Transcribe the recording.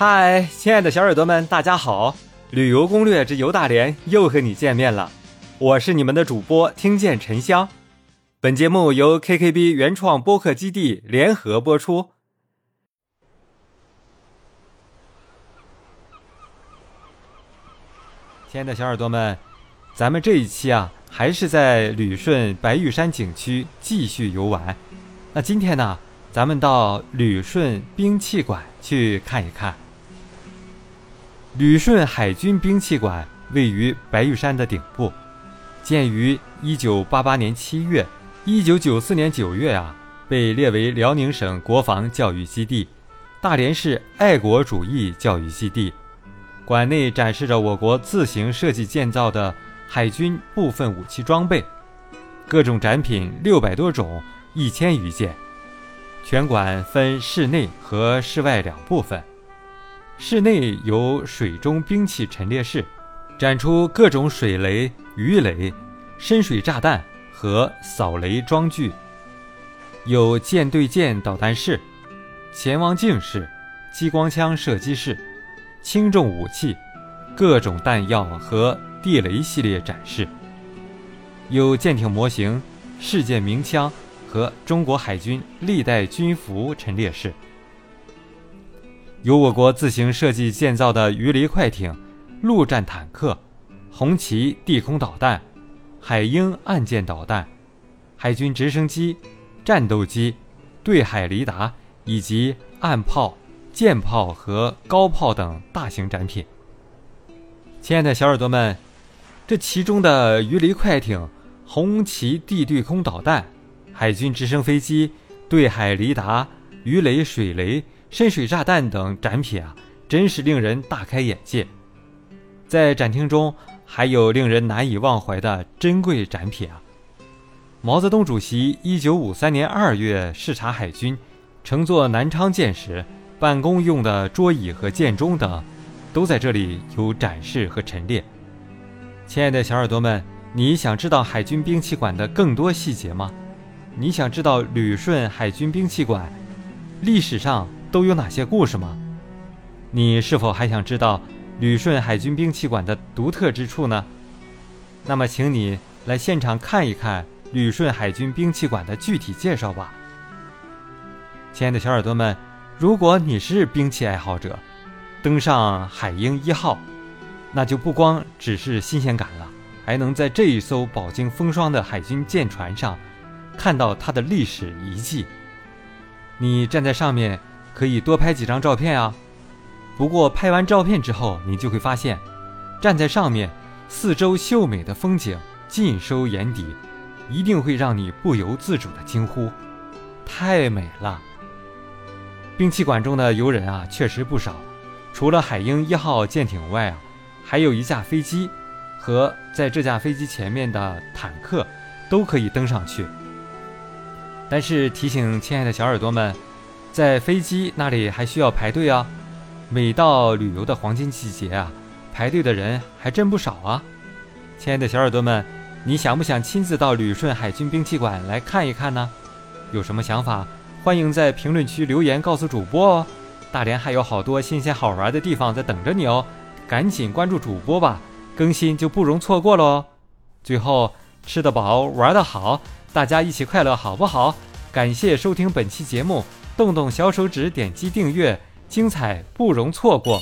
嗨，亲爱的小耳朵们，大家好！旅游攻略之游大连又和你见面了，我是你们的主播听见沉香。本节目由 KKB 原创播客基地联合播出。亲爱的小耳朵们，咱们这一期啊，还是在旅顺白玉山景区继续游玩。那今天呢，咱们到旅顺兵器馆去看一看。旅顺海军兵器馆位于白玉山的顶部，建于1988年7月，1994年9月啊，被列为辽宁省国防教育基地、大连市爱国主义教育基地。馆内展示着我国自行设计建造的海军部分武器装备，各种展品六百多种，一千余件。全馆分室内和室外两部分。室内有水中兵器陈列室，展出各种水雷、鱼雷、深水炸弹和扫雷装具；有舰对舰导弹室、潜望镜室、激光枪射击室、轻重武器、各种弹药和地雷系列展示；有舰艇模型、世界名枪和中国海军历代军服陈列室。由我国自行设计建造的鱼雷快艇、陆战坦克、红旗地空导弹、海鹰岸舰导弹、海军直升机、战斗机、对海雷达以及岸炮、舰炮和高炮等大型展品。亲爱的小耳朵们，这其中的鱼雷快艇、红旗地对空导弹、海军直升飞机、对海雷达、鱼雷、水雷。深水炸弹等展品啊，真是令人大开眼界。在展厅中，还有令人难以忘怀的珍贵展品啊。毛泽东主席1953年2月视察海军，乘坐南昌舰时，办公用的桌椅和舰钟等，都在这里有展示和陈列。亲爱的小耳朵们，你想知道海军兵器馆的更多细节吗？你想知道旅顺海军兵器馆历史上？都有哪些故事吗？你是否还想知道旅顺海军兵器馆的独特之处呢？那么，请你来现场看一看旅顺海军兵器馆的具体介绍吧。亲爱的小耳朵们，如果你是兵器爱好者，登上海鹰一号，那就不光只是新鲜感了，还能在这一艘饱经风霜的海军舰船上，看到它的历史遗迹。你站在上面。可以多拍几张照片啊！不过拍完照片之后，你就会发现，站在上面，四周秀美的风景尽收眼底，一定会让你不由自主的惊呼：“太美了！”兵器馆中的游人啊，确实不少。除了海鹰一号舰艇外啊，还有一架飞机和在这架飞机前面的坦克，都可以登上去。但是提醒亲爱的小耳朵们。在飞机那里还需要排队啊！每到旅游的黄金季节啊，排队的人还真不少啊！亲爱的小耳朵们，你想不想亲自到旅顺海军兵器馆来看一看呢？有什么想法，欢迎在评论区留言告诉主播哦！大连还有好多新鲜好玩的地方在等着你哦，赶紧关注主播吧，更新就不容错过喽！最后，吃得饱，玩得好，大家一起快乐好不好？感谢收听本期节目。动动小手指，点击订阅，精彩不容错过。